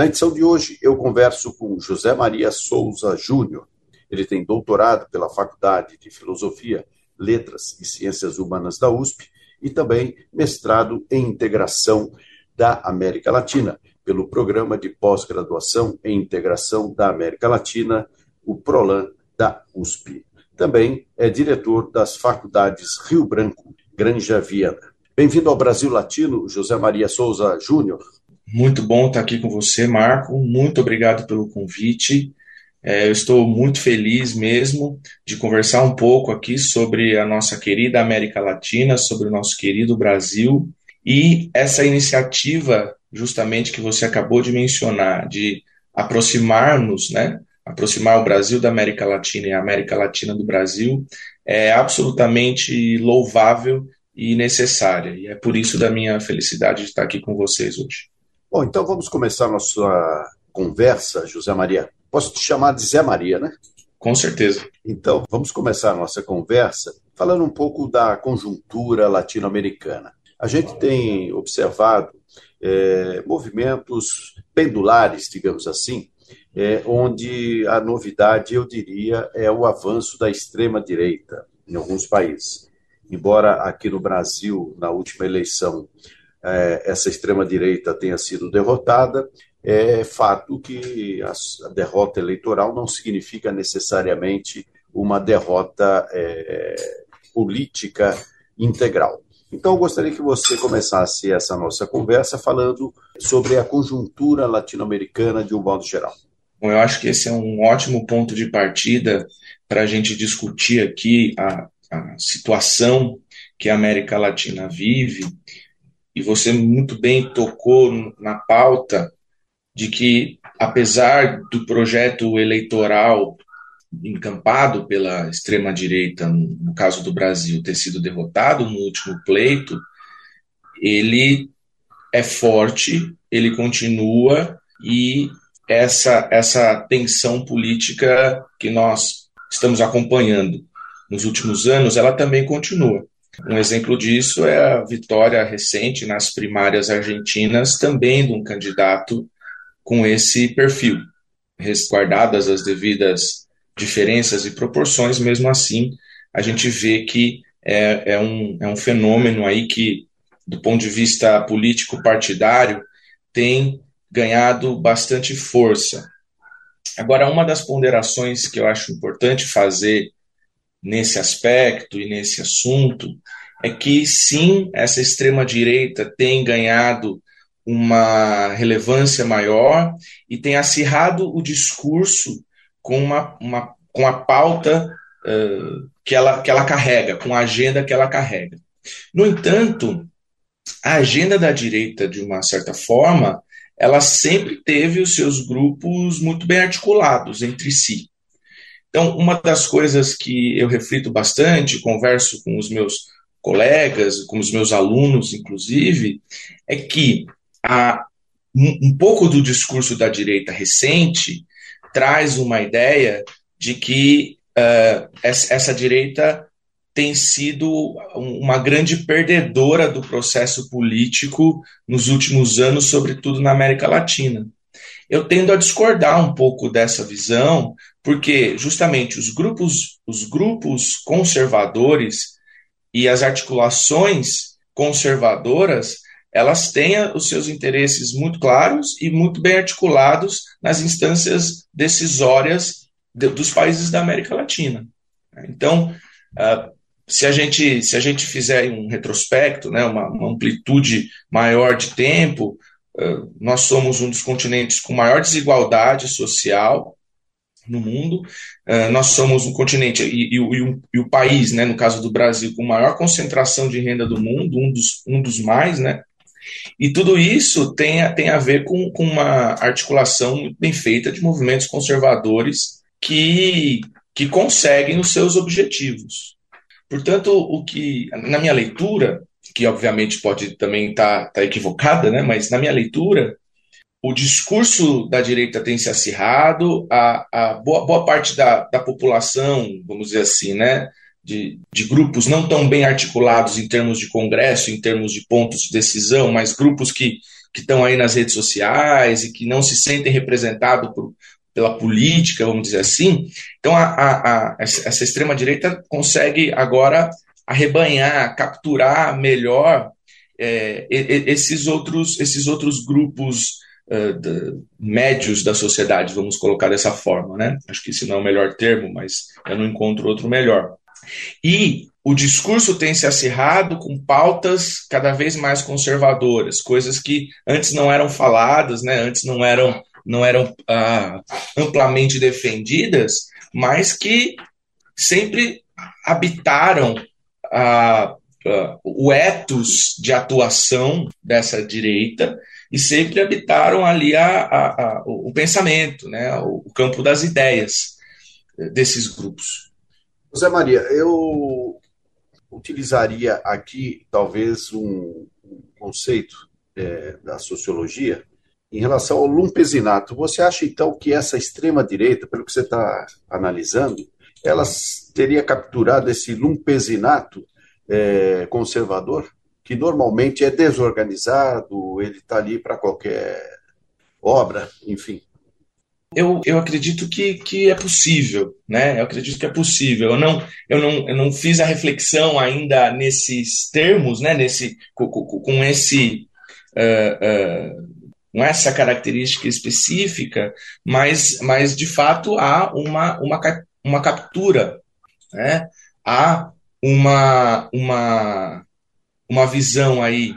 Na edição de hoje, eu converso com José Maria Souza Júnior. Ele tem doutorado pela Faculdade de Filosofia, Letras e Ciências Humanas da USP e também mestrado em Integração da América Latina, pelo Programa de Pós-Graduação em Integração da América Latina, o PROLAN da USP. Também é diretor das faculdades Rio Branco, Granja Viana. Bem-vindo ao Brasil Latino, José Maria Souza Júnior. Muito bom estar aqui com você, Marco. Muito obrigado pelo convite. É, eu estou muito feliz mesmo de conversar um pouco aqui sobre a nossa querida América Latina, sobre o nosso querido Brasil e essa iniciativa, justamente que você acabou de mencionar, de aproximar-nos, né, aproximar o Brasil da América Latina e a América Latina do Brasil é absolutamente louvável e necessária. E é por isso da minha felicidade de estar aqui com vocês hoje. Bom, então vamos começar a nossa conversa, José Maria. Posso te chamar de Zé Maria, né? Com certeza. Então, vamos começar a nossa conversa falando um pouco da conjuntura latino-americana. A gente tem observado é, movimentos pendulares, digamos assim, é, onde a novidade, eu diria, é o avanço da extrema-direita em alguns países. Embora aqui no Brasil, na última eleição, essa extrema-direita tenha sido derrotada, é fato que a, derrota eleitoral não significa necessariamente uma derrota é, política integral. Então, eu gostaria que você começasse essa nossa conversa falando sobre a conjuntura latino-americana de um modo geral. Bom, eu acho que esse é um ótimo ponto de partida para a gente discutir aqui a, a situação que a América Latina vive. E você muito bem tocou na pauta de que, apesar do projeto eleitoral encampado pela extrema-direita, no caso do Brasil, ter sido derrotado no último pleito, ele é forte, ele continua e essa, essa tensão política que nós estamos acompanhando nos últimos anos, ela também continua. Um exemplo disso é a vitória recente nas primárias argentinas, também de um candidato com esse perfil. Resguardadas as devidas diferenças e proporções, mesmo assim, a gente vê que é, é, um, é um fenômeno aí que, do ponto de vista político partidário, tem ganhado bastante força. Agora, uma das ponderações que eu acho importante fazer nesse aspecto e nesse assunto é que, sim, essa extrema-direita tem ganhado uma relevância maior e tem acirrado o discurso com, uma, uma com a pauta uh, que, ela, que ela carrega, com a agenda que ela carrega. No entanto, a agenda da direita, de uma certa forma, ela sempre teve os seus grupos muito bem articulados entre si. Então, uma das coisas que eu reflito bastante, converso com os meus colegas, com os meus alunos, inclusive, é que a, um pouco do discurso da direita recente traz uma ideia de que uh, essa, essa direita tem sido uma grande perdedora do processo político nos últimos anos, sobretudo na América Latina. Eu tendo a discordar um pouco dessa visão, porque justamente os grupos, os grupos conservadores e as articulações conservadoras, elas têm os seus interesses muito claros e muito bem articulados nas instâncias decisórias de, dos países da América Latina. Então, uh, se a gente se a gente fizer um retrospecto, né, uma, uma amplitude maior de tempo, nós somos um dos continentes com maior desigualdade social no mundo. Uh, nós somos um continente e, e, e, o, e, o, país, né, no caso do Brasil, com maior concentração de renda do mundo, um dos, um dos mais, né? E tudo isso tem, a, tem a ver com, com uma articulação bem feita de movimentos conservadores que, que conseguem os seus objetivos. Portanto, o que, na minha leitura, que obviamente pode também estar tá, tá equivocada, né, mas na minha leitura, o discurso da direita tem se acirrado, a, a boa, boa parte da, da população, vamos dizer assim, né, de, de, grupos não tão bem articulados em termos de congresso, em termos de pontos de decisão, mas grupos que, estão aí nas redes sociais e que não se sentem representados por, pela política, vamos dizer assim. Então, a, a, essa extrema-direita consegue agora arrebanhar, capturar melhor é, esses, outros, esses outros grupos uh, médios da sociedade, vamos colocar dessa forma. Né? Acho que esse não é o melhor termo, mas eu não encontro outro melhor. E o discurso tem se acirrado com pautas cada vez mais conservadoras, coisas que antes não eram faladas, né? antes não eram, não eram ah, amplamente defendidas, mas que sempre habitaram ah, ah, o ethos de atuação dessa direita e sempre habitaram ali a, a, a, o pensamento, né? o campo das ideias desses grupos. José Maria, eu utilizaria aqui talvez um, um conceito é, da sociologia em relação ao lumpesinato. Você acha então que essa extrema direita, pelo que você está analisando, ela teria capturado esse lumpesinato é, conservador, que normalmente é desorganizado, ele está ali para qualquer obra, enfim. Eu, eu acredito que, que é possível, né? Eu acredito que é possível. Eu não, eu não, eu não fiz a reflexão ainda nesses termos, né? Nesse, com, com esse, uh, uh, com essa característica específica, mas, mas de fato há uma, uma, uma captura, né? Há uma, uma, uma visão aí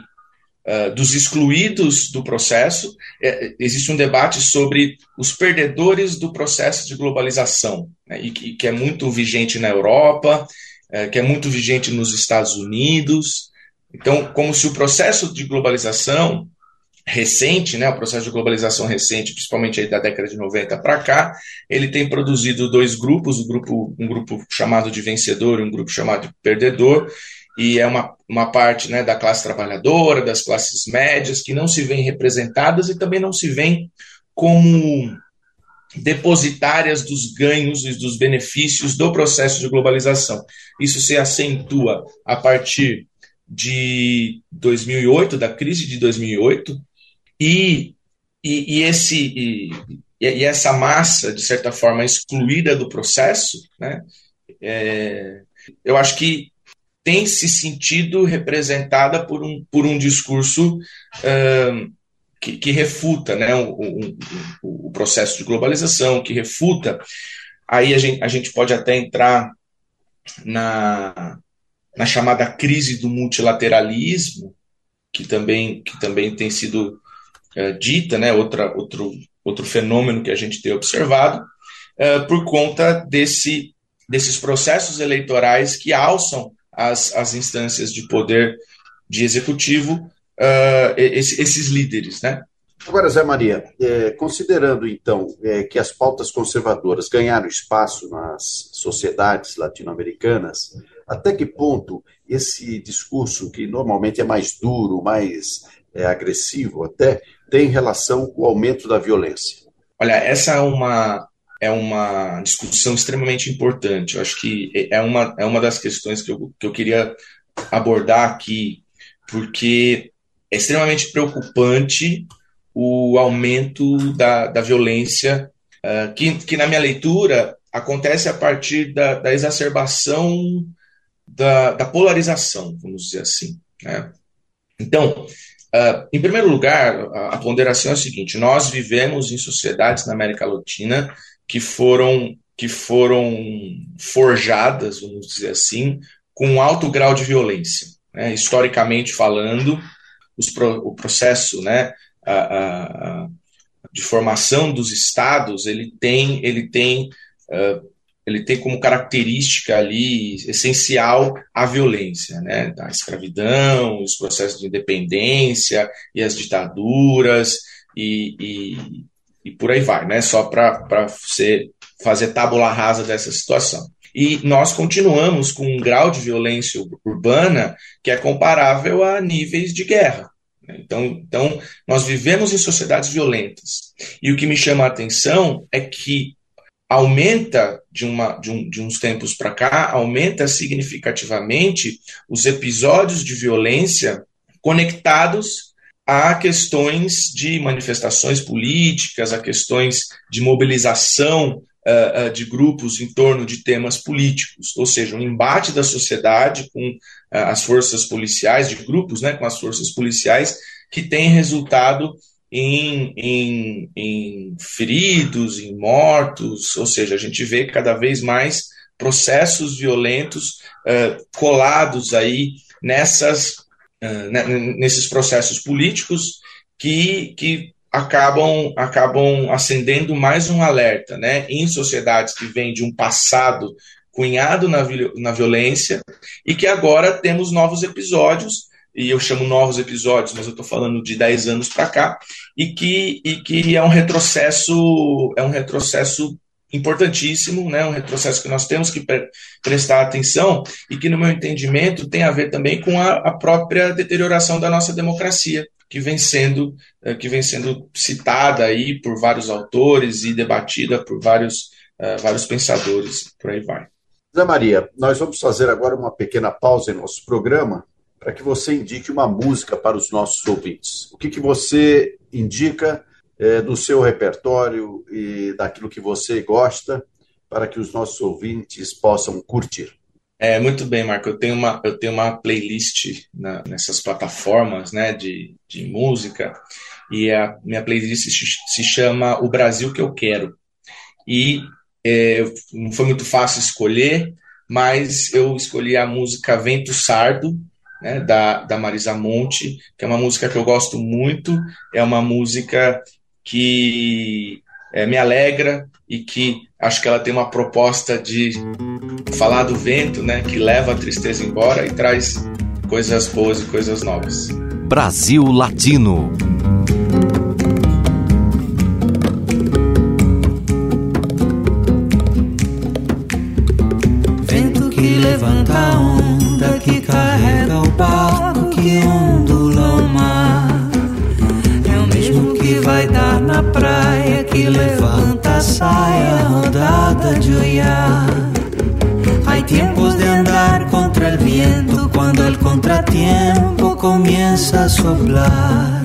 uh, dos excluídos do processo. É, existe um debate sobre os perdedores do processo de globalização, né, e que, que, é muito vigente na Europa, é, que é muito vigente nos Estados Unidos. Então, como se o processo de globalização recente, né, o processo de globalização recente, principalmente aí da década de 90 para cá, ele tem produzido dois grupos, um grupo, um grupo chamado de vencedor e um grupo chamado de perdedor, e é uma, uma parte né, da classe trabalhadora, das classes médias, que não se veem representadas e também não se veem como depositárias dos ganhos e dos benefícios do processo de globalização. Isso se acentua a partir de 2008, da crise de 2008, e, e, e esse, e, e, essa massa, de certa forma, excluída do processo, né, é, eu acho que tem se sentido representada por um, por um discurso uh, que, que, refuta né, o, o, o, processo de globalização, que refuta. Aí a gente, a gente pode até entrar na, na chamada crise do multilateralismo, que também, que também tem sido uh, dita, né, outra, outro, outro fenômeno que a gente tem observado, uh, por conta desse, desses processos eleitorais que alçam as, as instâncias de poder de executivo, esse, esses líderes, né? Agora, Zé Maria, é, considerando então é, que as pautas conservadoras ganharam espaço nas sociedades latino-americanas, até que ponto esse discurso, que normalmente é mais duro, mais é, agressivo até, tem relação com o aumento da violência? Olha, essa é uma, é uma discussão extremamente importante. Eu acho que é uma, é uma das questões que eu, que eu queria abordar aqui, porque é extremamente preocupante o aumento da, da violência, uh, que, que, na minha leitura, acontece a partir da, da exacerbação da, da, polarização, vamos dizer assim. Né? Então, uh, em primeiro lugar, a, a ponderação é a seguinte: nós vivemos em sociedades na América Latina que foram que foram forjadas, vamos dizer assim, com um alto grau de violência. Né? Historicamente falando, pro, o processo né, a, a, de formação dos estados ele tem, ele tem uh, ele tem como característica ali essencial a violência, né? A escravidão, os processos de independência e as ditaduras e, e, e por aí vai, né? Só para fazer tábula rasa dessa situação. E nós continuamos com um grau de violência urbana que é comparável a níveis de guerra. Né? Então, então, nós vivemos em sociedades violentas. E o que me chama a atenção é que aumenta de, uma, de, um, de uns tempos para cá, aumenta significativamente os episódios de violência conectados a questões de manifestações políticas, a questões de mobilização uh, uh, de grupos em torno de temas políticos, ou seja, um embate da sociedade com uh, as forças policiais, de grupos né, com as forças policiais, que tem resultado em, em, em feridos, em mortos, ou seja, a gente vê cada vez mais processos violentos uh, colados aí nessas, uh, nesses processos políticos que, que acabam, acabam acendendo mais um alerta, né? Em sociedades que vêm de um passado cunhado na, na violência e que agora temos novos episódios e eu chamo novos episódios, mas eu estou falando de 10 anos para cá, e que, e que é um retrocesso, é um retrocesso importantíssimo, né, um retrocesso que nós temos que pre prestar atenção e que, no meu entendimento, tem a ver também com a, a própria deterioração da nossa democracia, que vem sendo eh, que vem sendo citada aí por vários autores e debatida por vários, uh, vários pensadores, por aí vai. Zé Maria, nós vamos fazer agora uma pequena pausa em nosso programa para que você indique uma música para os nossos ouvintes. O que, que você indica é, do seu repertório e daquilo que você gosta para que os nossos ouvintes possam curtir? É, muito bem, Marco. Eu tenho uma, eu tenho uma playlist na, nessas plataformas né, de, de música e a minha playlist se, chama O Brasil que Eu Quero. E é, não foi muito fácil escolher, mas eu escolhi a música Vento Sardo, né, da, da Marisa Monte, que é uma música que eu gosto muito, é uma música que é, me alegra e que acho que ela tem uma proposta de falar do vento, né, que leva a tristeza embora e traz coisas boas e coisas novas. Brasil Latino. Vento que levanta saia rodada de olhar. Hay tiempos de andar contra el viento cuando el contratiempo comienza a soplar.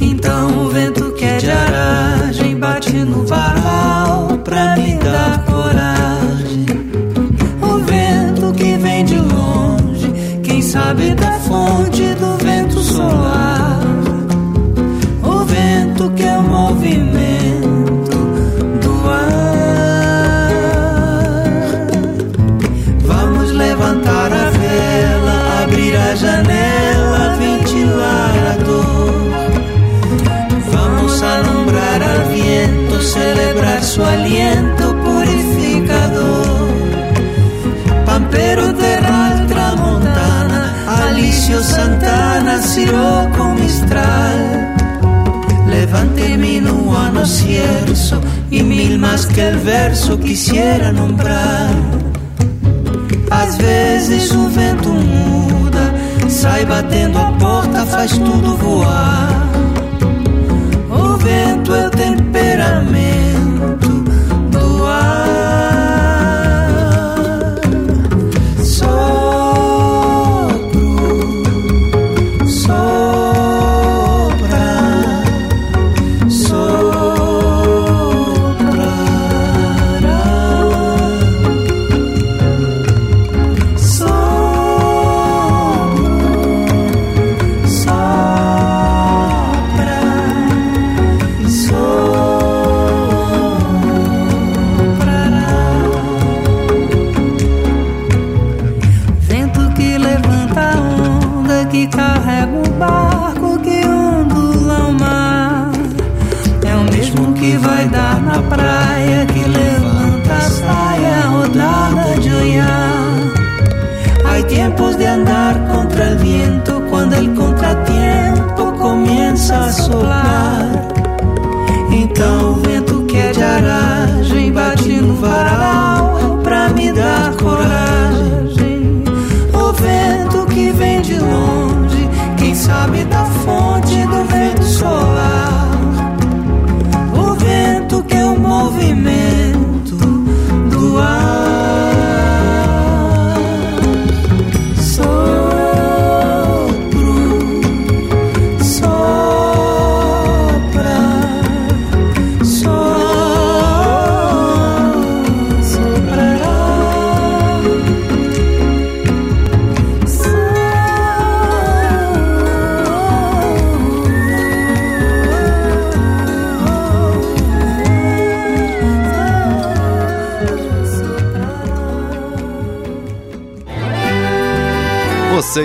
Então o vento que é de aragem bate no varal pra me dar coragem. O vento que vem de longe, quem sabe da fonte mil más que el verso quisiera nombrar. Às vezes o vento muda, sai batendo a porta, faz tudo voar. O vento é o temperamento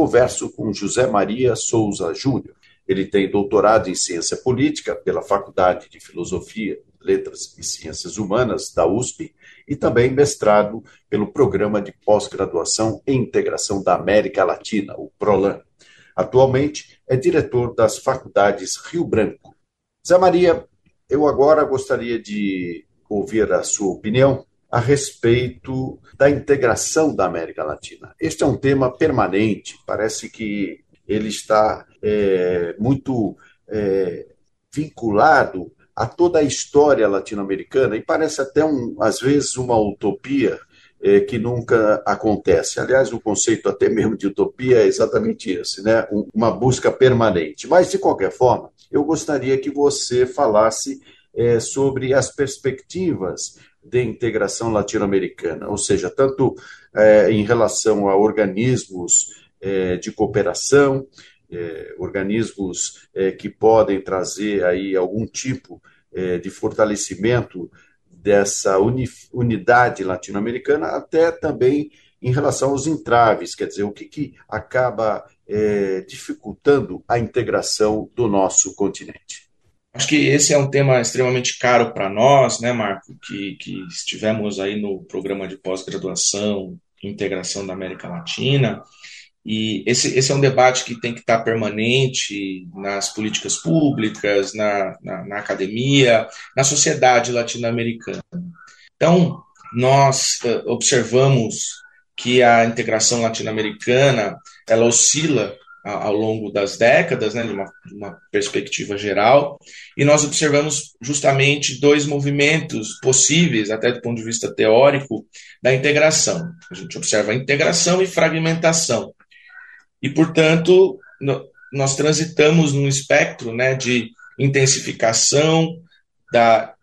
converso com José Maria Souza Júnior. Ele tem doutorado em ciência política pela Faculdade de Filosofia, Letras e Ciências Humanas da USP e também mestrado pelo Programa de Pós-Graduação em Integração da América Latina, o PROLAN. Atualmente é diretor das faculdades Rio Branco. Zé Maria, eu agora gostaria de ouvir a sua opinião a respeito da integração da América Latina. Este é um tema permanente, parece que ele está é, muito é, vinculado a toda a história latino-americana e parece até, um, às vezes, uma utopia é, que nunca acontece. Aliás, o conceito até mesmo de utopia é exatamente esse, né? uma busca permanente. Mas, de qualquer forma, eu gostaria que você falasse é, sobre as perspectivas de integração latino-americana, ou seja, tanto é, em relação a organismos é, de cooperação, é, organismos é, que podem trazer aí algum tipo é, de fortalecimento dessa uni, unidade latino-americana, até também em relação aos entraves, quer dizer, o que, que acaba dificultando a integração do nosso continente. Acho que esse é um tema extremamente caro para nós, né, Marco, que, que estivemos aí no programa de pós-graduação, integração da América Latina, e esse, esse é um debate que tem que estar permanente nas políticas públicas, na, na, na academia, na sociedade latino-americana. Então, nós uh, observamos que a integração latino-americana ela oscila ao longo das décadas, né, de uma, uma, perspectiva geral, e nós observamos justamente dois movimentos possíveis, até do ponto de vista teórico, da integração. A gente observa integração e fragmentação. E, portanto, no, nós transitamos num espectro né, de intensificação da,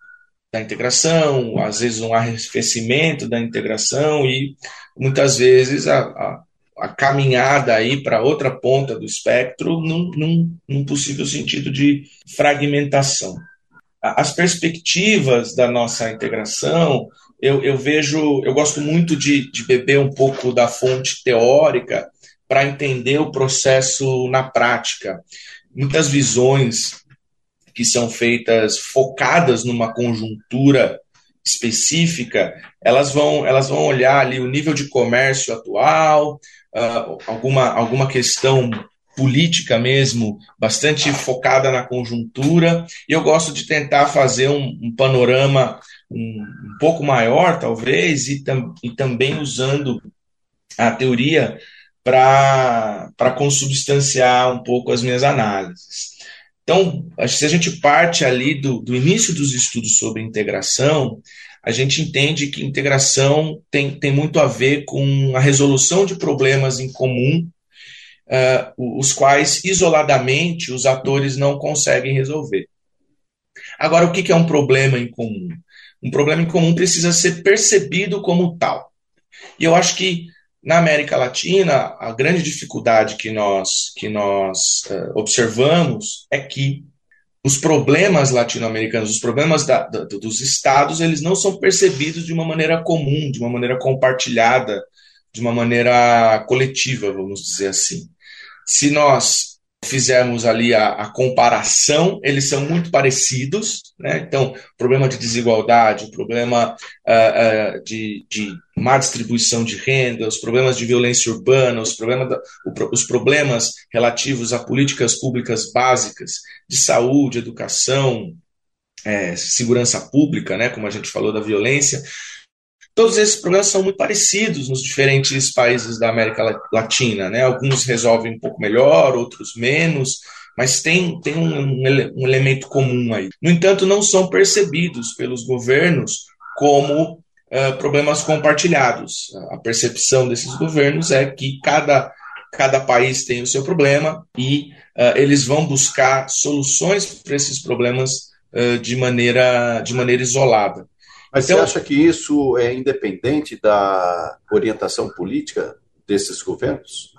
da integração, às vezes um arrefecimento da integração e muitas vezes a, a a caminhada aí para outra ponta do espectro num, num, num, possível sentido de fragmentação. As perspectivas da nossa integração, eu, eu vejo, eu gosto muito de, de beber um pouco da fonte teórica para entender o processo na prática. Muitas visões que são feitas focadas numa conjuntura específica, elas vão, elas vão olhar ali o nível de comércio atual, uh, alguma, alguma questão política mesmo, bastante focada na conjuntura, e eu gosto de tentar fazer um, um panorama um, um, pouco maior, talvez, e, tam, e também usando a teoria para consubstanciar um pouco as minhas análises. Então, se a gente parte ali do, do início dos estudos sobre integração, a gente entende que integração tem, tem muito a ver com a resolução de problemas em comum, uh, os quais, isoladamente, os atores não conseguem resolver. Agora, o que é um problema em comum? Um problema em comum precisa ser percebido como tal. E eu acho que Na América Latina, a grande dificuldade que nós, que nós uh, observamos é que os problemas latino-americanos, os problemas da, da, dos estados, eles não são percebidos de uma maneira comum, de uma maneira compartilhada, de uma maneira coletiva, vamos dizer assim. Se nós fizermos ali a, a, comparação, eles são muito parecidos, né? Então, problema de desigualdade, problema uh, uh, de, de, má distribuição de renda, os problemas de violência urbana, os, problemas da, os problemas relativos a políticas públicas básicas de saúde, educação, é, segurança pública, né? Como a gente falou da violência, Todos esses problemas são muito parecidos nos diferentes países da América Latina, né? Alguns resolvem um pouco melhor, outros menos, mas tem, tem um, um elemento comum aí. No entanto, não são percebidos pelos governos como uh, problemas compartilhados. A percepção desses governos é que cada, cada país tem o seu problema e uh, eles vão buscar soluções para esses problemas uh, de, maneira, de maneira isolada. Mas então, você acha que isso é independente da orientação política desses governos?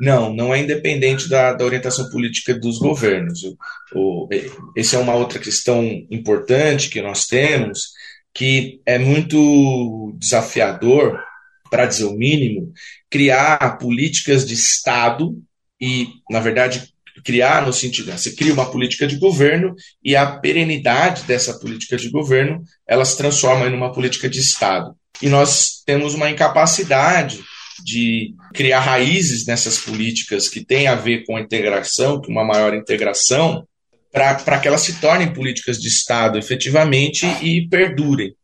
Não, não é independente da, da orientação política dos governos. O, o, esse é uma outra questão importante que nós temos, que é muito desafiador, para dizer o mínimo, criar políticas de Estado e, na verdade, criar no sentido, né, você cria uma política de governo e a perenidade dessa política de governo, ela se transforma em uma política de Estado. E nós temos uma incapacidade de criar raízes nessas políticas que têm a ver com a integração, com uma maior integração, para que elas se tornem políticas de Estado efetivamente e perdurem.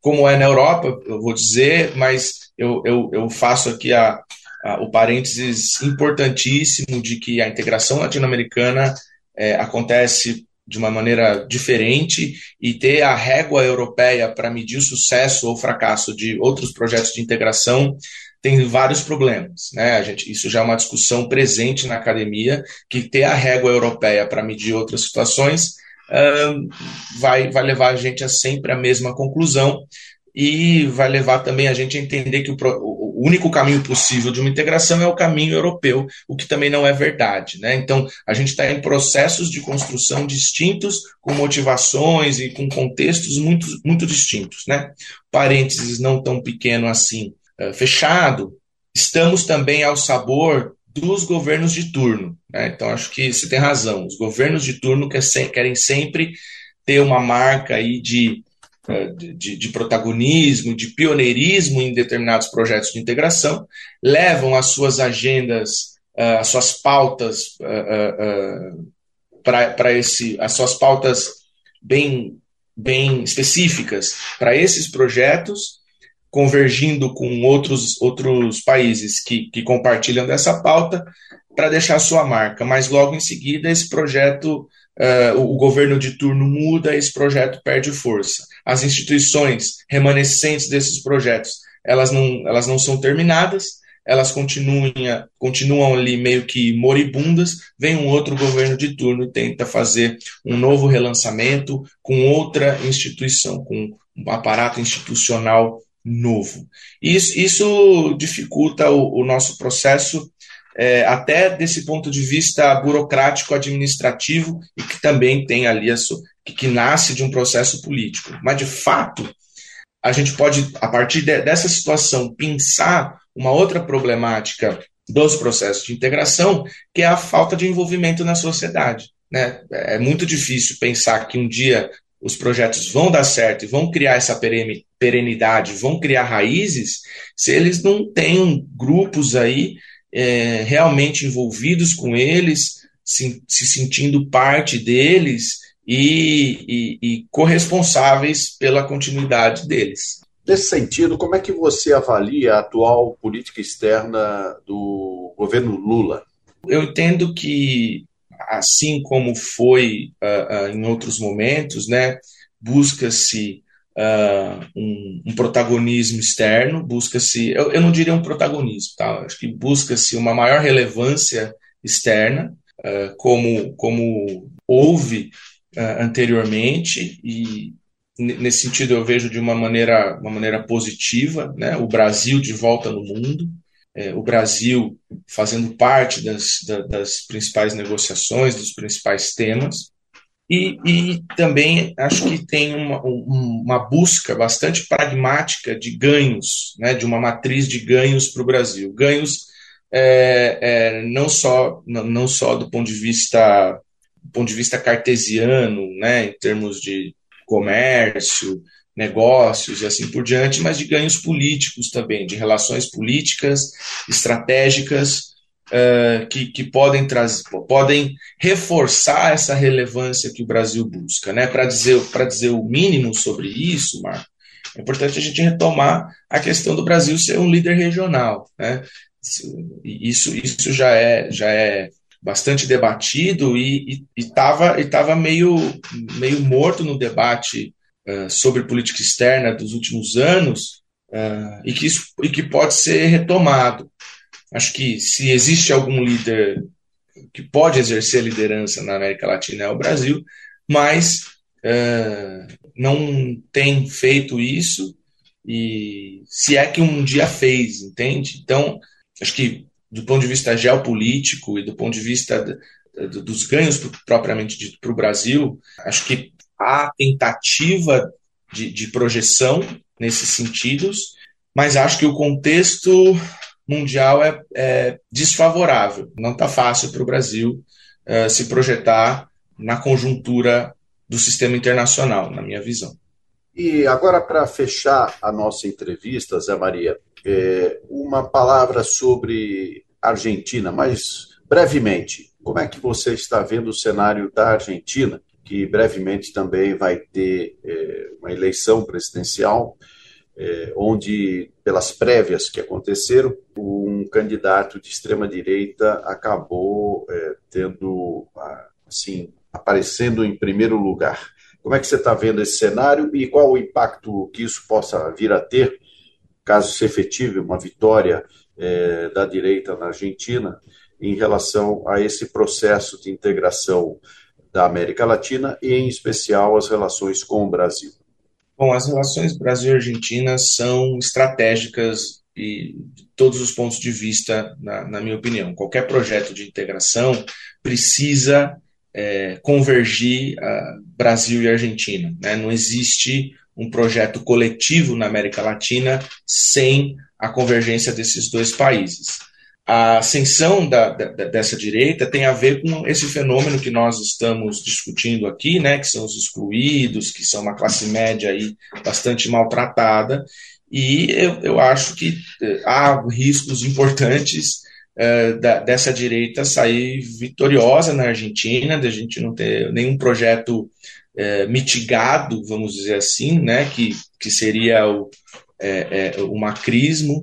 Como é na Europa, eu vou dizer, mas eu, eu, eu faço aqui a, ah, o parênteses importantíssimo de que a integração latino-americana é, acontece de uma maneira diferente e ter a régua europeia para medir o sucesso ou fracasso de outros projetos de integração tem vários problemas, né? A gente, isso já é uma discussão presente na academia que ter a régua europeia para medir outras situações vai, vai levar a gente a sempre a mesma conclusão e vai levar também a gente a entender que o, o, único caminho possível de uma integração é o caminho europeu, o que também não é verdade. Né? Então, a gente está em processos de construção distintos, com motivações e com contextos muito, muito distintos. Né? Parênteses não tão pequeno assim, uh, fechado, estamos também ao sabor dos governos de turno. Né? Então, acho que você tem razão. Os governos de turno querem sempre ter uma marca aí de é, de, de, protagonismo, de pioneirismo em determinados projetos de integração, levam as suas agendas, uh, as suas pautas uh, uh, para esse, as suas pautas bem, bem específicas para esses projetos, convergindo com outros, outros países que, que compartilham dessa pauta, para deixar sua marca. Mas logo em seguida, esse projeto uh, o governo de turno muda, esse projeto perde força. As instituições remanescentes desses projetos, elas não, elas não são terminadas, elas continuam, continuam ali meio que moribundas, vem um outro governo de turno e tenta fazer um novo relançamento com outra instituição, com um aparato institucional novo. Isso, isso dificulta o, o nosso processo é, até desse ponto de vista burocrático-administrativo e que também tem ali, a que, que nasce de um processo político. Mas, de fato, a gente pode, a partir de, dessa situação, pensar uma outra problemática dos processos de integração, que é a falta de envolvimento na sociedade. Né? É muito difícil pensar que um dia os projetos vão dar certo e vão criar essa perenidade, vão criar raízes, se eles não têm grupos aí é, realmente envolvidos com eles, se, se sentindo parte deles e, e, e corresponsáveis pela continuidade deles. Nesse sentido, como é que você avalia a atual política externa do governo Lula? Eu entendo que, assim como foi uh, uh, em outros momentos, né, busca-se uh, um, um, protagonismo externo, busca-se, eu, eu, não diria um protagonismo, tá? acho que busca-se uma maior relevância externa, uh, como, como houve uh, anteriormente, e nesse sentido eu vejo de uma maneira, uma maneira positiva, né? o Brasil de volta no mundo, é, o Brasil fazendo parte das, das principais negociações, dos principais temas. E, e, também acho que tem uma, uma, busca bastante pragmática de ganhos, né, de uma matriz de ganhos para o Brasil. Ganhos é, é, não, só, não, não só do ponto de vista ponto de vista cartesiano, né, em termos de comércio, negócios e assim por diante, mas de ganhos políticos também, de relações políticas, estratégicas, uh, que, que podem, trazer, podem reforçar essa relevância que o Brasil busca. Né? Para dizer, dizer o mínimo sobre isso, Marco, é importante a gente retomar a questão do Brasil ser um líder regional. Né? Isso, isso já, é, já é bastante debatido e estava e tava meio, meio morto no debate uh, sobre política externa dos últimos anos uh, e, que isso, e que pode ser retomado. Acho que se existe algum líder que pode exercer liderança na América Latina é o Brasil, mas uh, não tem feito isso e se é que um dia fez, entende? Então, acho que do ponto de vista geopolítico e do ponto de vista dos ganhos propriamente dito para o Brasil, acho que há tentativa de, de projeção nesses sentidos, mas acho que o contexto mundial é, é desfavorável. Não está fácil para o Brasil uh, se projetar na conjuntura do sistema internacional, na minha visão. E agora, para fechar a nossa entrevista, Zé Maria, é, uma palavra sobre Argentina, mas brevemente. Como é que você está vendo o cenário da Argentina, que brevemente também vai ter é, uma eleição presidencial? É, onde, pelas prévias que aconteceram, um candidato de extrema-direita acabou é, tendo, assim, aparecendo em primeiro lugar. Como é que você está vendo esse cenário e qual o impacto que isso possa vir a ter, caso se efetive uma vitória é, da direita na Argentina, em relação a esse processo de integração da América Latina e, em especial, as relações com o Brasil? Bom, as relações Brasil-Argentina são estratégicas e de todos os pontos de vista, na, na minha opinião. Qualquer projeto de integração precisa é, convergir Brasil e Argentina. Né? Não existe um projeto coletivo na América Latina sem a convergência desses dois países a ascensão da, da, dessa direita tem a ver com esse fenômeno que nós estamos discutindo aqui, né, que são os excluídos, que são uma classe média aí bastante maltratada, e eu, eu acho que eh, há riscos importantes uh, da, dessa direita sair vitoriosa na Argentina, da gente não ter nenhum projeto uh, mitigado, vamos dizer assim, né, que, que seria o, é, é, o macrismo,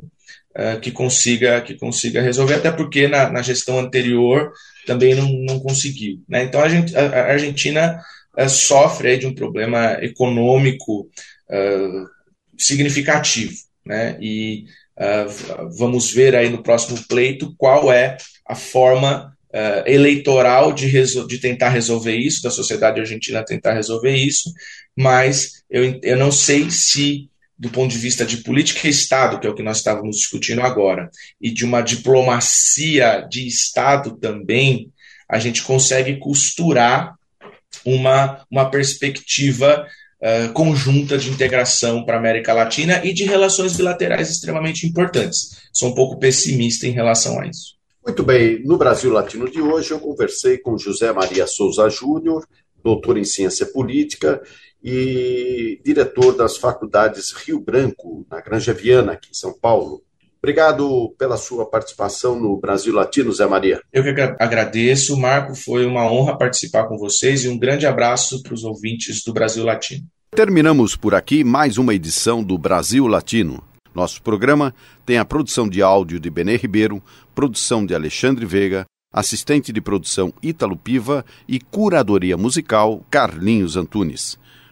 uh, que, consiga, que consiga resolver, até porque na, na gestão anterior também não, não conseguiu. Né? Então a, gente, a, a Argentina uh, sofre de um problema econômico uh, significativo. Né? E vamos ver aí no próximo pleito qual é a forma Uh, eleitoral de, de, tentar resolver isso, da sociedade argentina tentar resolver isso, mas eu, eu não sei se do ponto de vista de política e Estado, que é o que nós estávamos discutindo agora, e de uma diplomacia de Estado também, a gente consegue costurar uma, uma perspectiva uh, conjunta de integração para a América Latina e de relações bilaterais extremamente importantes. Sou um pouco pessimista em relação a isso. Muito bem, no Brasil Latino de hoje eu conversei com José Maria Souza Júnior, doutor em ciência política e diretor das faculdades Rio Branco, na Granja Viana, aqui em São Paulo. Obrigado pela sua participação no Brasil Latino, Zé Maria. Eu que agradeço, Marco. Foi uma honra participar com vocês e um grande abraço para os ouvintes do Brasil Latino. Terminamos por aqui mais uma edição do Brasil Latino. Nosso programa tem a produção de áudio de Benê Ribeiro, produção de Alexandre Veiga, assistente de produção Ítalo Piva e curadoria musical Carlinhos Antunes.